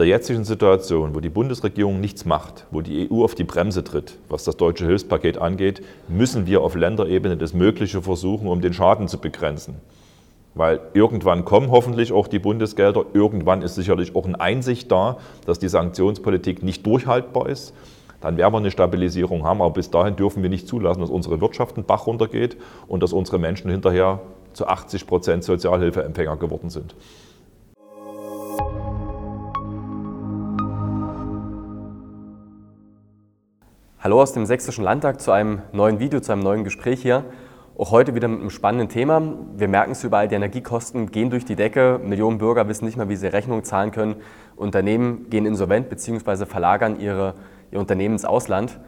der jetzigen Situation, wo die Bundesregierung nichts macht, wo die EU auf die Bremse tritt, was das deutsche Hilfspaket angeht, müssen wir auf Länderebene das Mögliche versuchen, um den Schaden zu begrenzen. Weil irgendwann kommen hoffentlich auch die Bundesgelder, irgendwann ist sicherlich auch eine Einsicht da, dass die Sanktionspolitik nicht durchhaltbar ist. Dann werden wir eine Stabilisierung haben, aber bis dahin dürfen wir nicht zulassen, dass unsere Wirtschaft einen Bach runtergeht und dass unsere Menschen hinterher zu 80 Prozent Sozialhilfeempfänger geworden sind. Hallo aus dem Sächsischen Landtag zu einem neuen Video, zu einem neuen Gespräch hier. Auch heute wieder mit einem spannenden Thema. Wir merken es überall, die Energiekosten gehen durch die Decke. Millionen Bürger wissen nicht mehr, wie sie Rechnungen zahlen können. Unternehmen gehen insolvent bzw. verlagern ihre, ihr Unternehmen ins Ausland.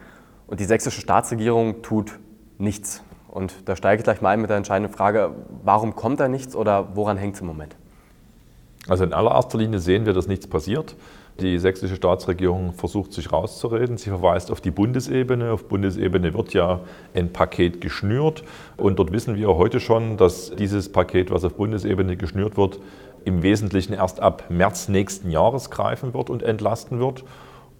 Und die sächsische Staatsregierung tut nichts. Und da steige ich gleich mal ein mit der entscheidenden Frage, warum kommt da nichts oder woran hängt es im Moment? Also in allererster Linie sehen wir, dass nichts passiert. Die sächsische Staatsregierung versucht sich rauszureden. Sie verweist auf die Bundesebene. Auf Bundesebene wird ja ein Paket geschnürt. Und dort wissen wir heute schon, dass dieses Paket, was auf Bundesebene geschnürt wird, im Wesentlichen erst ab März nächsten Jahres greifen wird und entlasten wird.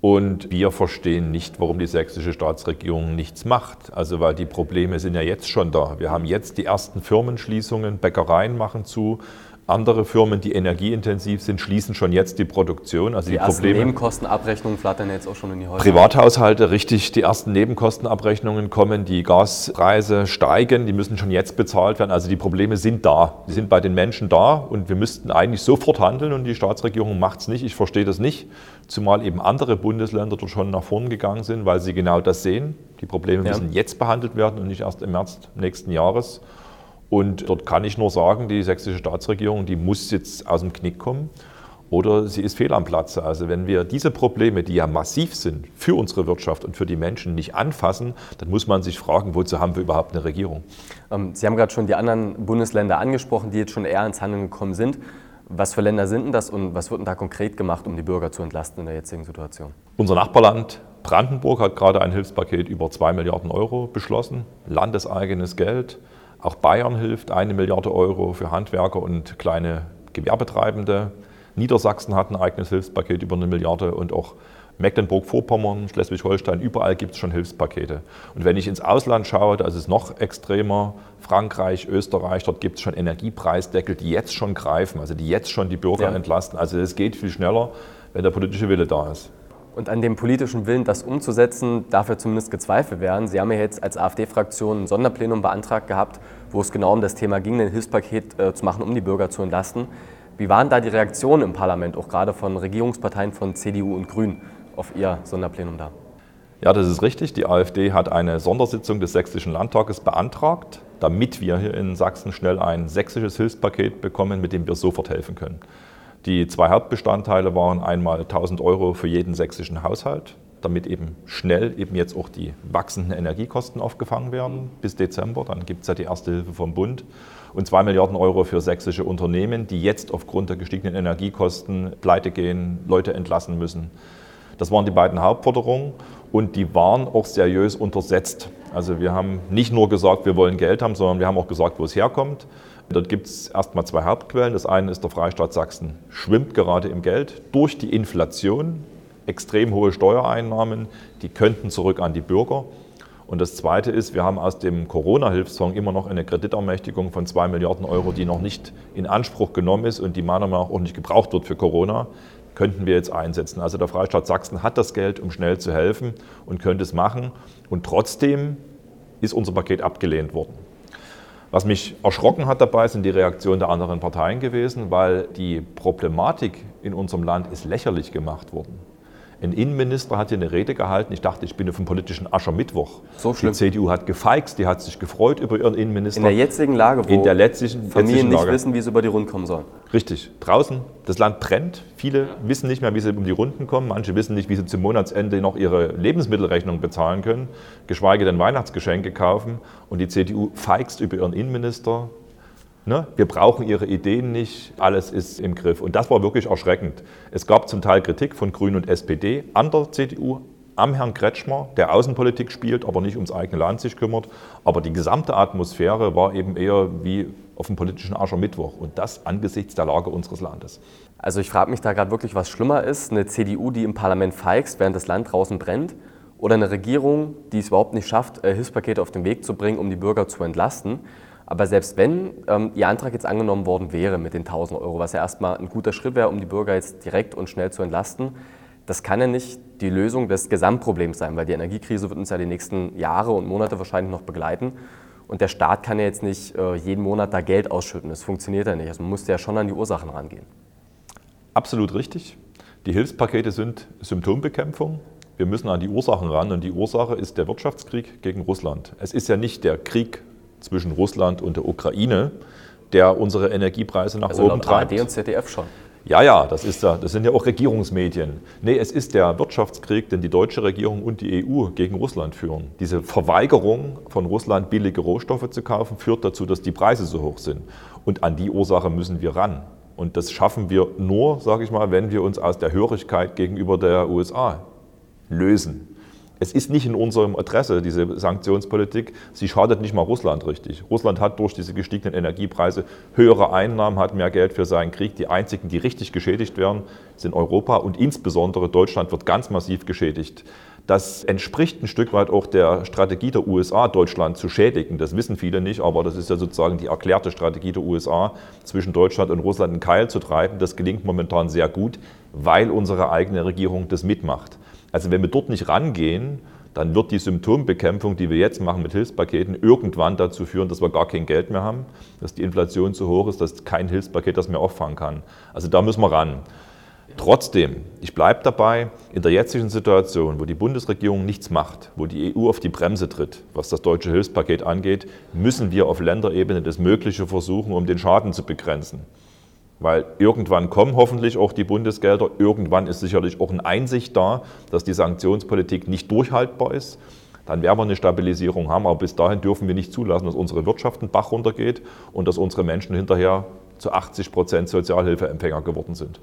Und wir verstehen nicht, warum die sächsische Staatsregierung nichts macht. Also weil die Probleme sind ja jetzt schon da. Wir haben jetzt die ersten Firmenschließungen, Bäckereien machen zu, andere Firmen, die energieintensiv sind, schließen schon jetzt die Produktion. Also die, die Probleme. Nebenkostenabrechnungen flattern jetzt auch schon in die Häuser. Privathaushalte, richtig, die ersten Nebenkostenabrechnungen kommen, die Gaspreise steigen, die müssen schon jetzt bezahlt werden. Also die Probleme sind da. Die sind bei den Menschen da und wir müssten eigentlich sofort handeln und die Staatsregierung macht es nicht. Ich verstehe das nicht, zumal eben andere Bundesländer dort schon nach vorn gegangen sind, weil sie genau das sehen. Die Probleme ja. müssen jetzt behandelt werden und nicht erst im März nächsten Jahres. Und dort kann ich nur sagen, die sächsische Staatsregierung, die muss jetzt aus dem Knick kommen oder sie ist fehl am Platze. Also wenn wir diese Probleme, die ja massiv sind für unsere Wirtschaft und für die Menschen, nicht anfassen, dann muss man sich fragen, wozu haben wir überhaupt eine Regierung? Ähm, sie haben gerade schon die anderen Bundesländer angesprochen, die jetzt schon eher ins Handeln gekommen sind. Was für Länder sind denn das und was wird denn da konkret gemacht, um die Bürger zu entlasten in der jetzigen Situation? Unser Nachbarland Brandenburg hat gerade ein Hilfspaket über 2 Milliarden Euro beschlossen, landeseigenes Geld. Auch Bayern hilft eine Milliarde Euro für Handwerker und kleine Gewerbetreibende. Niedersachsen hat ein eigenes Hilfspaket über eine Milliarde und auch Mecklenburg-Vorpommern, Schleswig-Holstein, überall gibt es schon Hilfspakete. Und wenn ich ins Ausland schaue, da ist es noch extremer. Frankreich, Österreich, dort gibt es schon Energiepreisdeckel, die jetzt schon greifen, also die jetzt schon die Bürger ja. entlasten. Also es geht viel schneller, wenn der politische Wille da ist. Und an dem politischen Willen, das umzusetzen, darf ja zumindest gezweifelt werden. Sie haben ja jetzt als AfD-Fraktion ein Sonderplenum beantragt gehabt, wo es genau um das Thema ging, ein Hilfspaket äh, zu machen, um die Bürger zu entlasten. Wie waren da die Reaktionen im Parlament, auch gerade von Regierungsparteien von CDU und Grünen, auf Ihr Sonderplenum da? Ja, das ist richtig. Die AfD hat eine Sondersitzung des Sächsischen Landtages beantragt, damit wir hier in Sachsen schnell ein sächsisches Hilfspaket bekommen, mit dem wir sofort helfen können. Die zwei Hauptbestandteile waren einmal 1000 Euro für jeden sächsischen Haushalt, damit eben schnell eben jetzt auch die wachsenden Energiekosten aufgefangen werden bis Dezember. Dann gibt es ja die erste Hilfe vom Bund. Und zwei Milliarden Euro für sächsische Unternehmen, die jetzt aufgrund der gestiegenen Energiekosten pleite gehen, Leute entlassen müssen. Das waren die beiden Hauptforderungen und die waren auch seriös untersetzt. Also wir haben nicht nur gesagt, wir wollen Geld haben, sondern wir haben auch gesagt, wo es herkommt. Dort gibt es erstmal zwei Hauptquellen. Das eine ist der Freistaat Sachsen, schwimmt gerade im Geld durch die Inflation, extrem hohe Steuereinnahmen, die könnten zurück an die Bürger. Und das Zweite ist, wir haben aus dem Corona-Hilfsfonds immer noch eine Kreditermächtigung von zwei Milliarden Euro, die noch nicht in Anspruch genommen ist und die meiner Meinung nach auch nicht gebraucht wird für Corona, könnten wir jetzt einsetzen. Also der Freistaat Sachsen hat das Geld, um schnell zu helfen und könnte es machen. Und trotzdem ist unser Paket abgelehnt worden. Was mich erschrocken hat dabei, sind die Reaktionen der anderen Parteien gewesen, weil die Problematik in unserem Land ist lächerlich gemacht worden. Ein Innenminister hat hier eine Rede gehalten. Ich dachte, ich bin auf dem politischen Aschermittwoch. So schlimm. Die CDU hat gefeixt, die hat sich gefreut über ihren Innenminister. In der jetzigen Lage, wo in der letztlichen, Familien nicht wissen, wie sie über die Runden kommen sollen. Richtig. Draußen, das Land brennt. Viele ja. wissen nicht mehr, wie sie um die Runden kommen. Manche wissen nicht, wie sie zum Monatsende noch ihre Lebensmittelrechnung bezahlen können, geschweige denn Weihnachtsgeschenke kaufen. Und die CDU feigst über ihren Innenminister, Ne? Wir brauchen ihre Ideen nicht, alles ist im Griff. Und das war wirklich erschreckend. Es gab zum Teil Kritik von Grünen und SPD an der CDU, am Herrn Kretschmer, der Außenpolitik spielt, aber nicht ums eigene Land sich kümmert. Aber die gesamte Atmosphäre war eben eher wie auf dem politischen Aschermittwoch und das angesichts der Lage unseres Landes. Also ich frage mich da gerade wirklich, was schlimmer ist, eine CDU, die im Parlament feigst, während das Land draußen brennt, oder eine Regierung, die es überhaupt nicht schafft, Hilfspakete auf den Weg zu bringen, um die Bürger zu entlasten. Aber selbst wenn ähm, Ihr Antrag jetzt angenommen worden wäre mit den 1000 Euro, was ja erstmal ein guter Schritt wäre, um die Bürger jetzt direkt und schnell zu entlasten, das kann ja nicht die Lösung des Gesamtproblems sein, weil die Energiekrise wird uns ja die nächsten Jahre und Monate wahrscheinlich noch begleiten. Und der Staat kann ja jetzt nicht äh, jeden Monat da Geld ausschütten. Das funktioniert ja nicht. Also man muss ja schon an die Ursachen rangehen. Absolut richtig. Die Hilfspakete sind Symptombekämpfung. Wir müssen an die Ursachen ran und die Ursache ist der Wirtschaftskrieg gegen Russland. Es ist ja nicht der Krieg zwischen Russland und der Ukraine, der unsere Energiepreise nach also oben treibt. ARD und ZDF schon. Ja, ja, das, ist ja, das sind ja auch Regierungsmedien. Nee, es ist der Wirtschaftskrieg, den die deutsche Regierung und die EU gegen Russland führen. Diese Verweigerung von Russland, billige Rohstoffe zu kaufen, führt dazu, dass die Preise so hoch sind. Und an die Ursache müssen wir ran. Und das schaffen wir nur, sage ich mal, wenn wir uns aus der Hörigkeit gegenüber der USA lösen. Es ist nicht in unserem Interesse, diese Sanktionspolitik. Sie schadet nicht mal Russland richtig. Russland hat durch diese gestiegenen Energiepreise höhere Einnahmen, hat mehr Geld für seinen Krieg. Die einzigen, die richtig geschädigt werden, sind Europa und insbesondere Deutschland wird ganz massiv geschädigt. Das entspricht ein Stück weit auch der Strategie der USA, Deutschland zu schädigen. Das wissen viele nicht, aber das ist ja sozusagen die erklärte Strategie der USA, zwischen Deutschland und Russland einen Keil zu treiben. Das gelingt momentan sehr gut, weil unsere eigene Regierung das mitmacht. Also wenn wir dort nicht rangehen, dann wird die Symptombekämpfung, die wir jetzt machen mit Hilfspaketen, irgendwann dazu führen, dass wir gar kein Geld mehr haben, dass die Inflation zu hoch ist, dass kein Hilfspaket das mehr auffangen kann. Also da müssen wir ran. Trotzdem, ich bleibe dabei, in der jetzigen Situation, wo die Bundesregierung nichts macht, wo die EU auf die Bremse tritt, was das deutsche Hilfspaket angeht, müssen wir auf Länderebene das Mögliche versuchen, um den Schaden zu begrenzen. Weil irgendwann kommen hoffentlich auch die Bundesgelder, irgendwann ist sicherlich auch eine Einsicht da, dass die Sanktionspolitik nicht durchhaltbar ist. Dann werden wir eine Stabilisierung haben, aber bis dahin dürfen wir nicht zulassen, dass unsere Wirtschaft einen Bach runtergeht und dass unsere Menschen hinterher zu 80 Prozent Sozialhilfeempfänger geworden sind.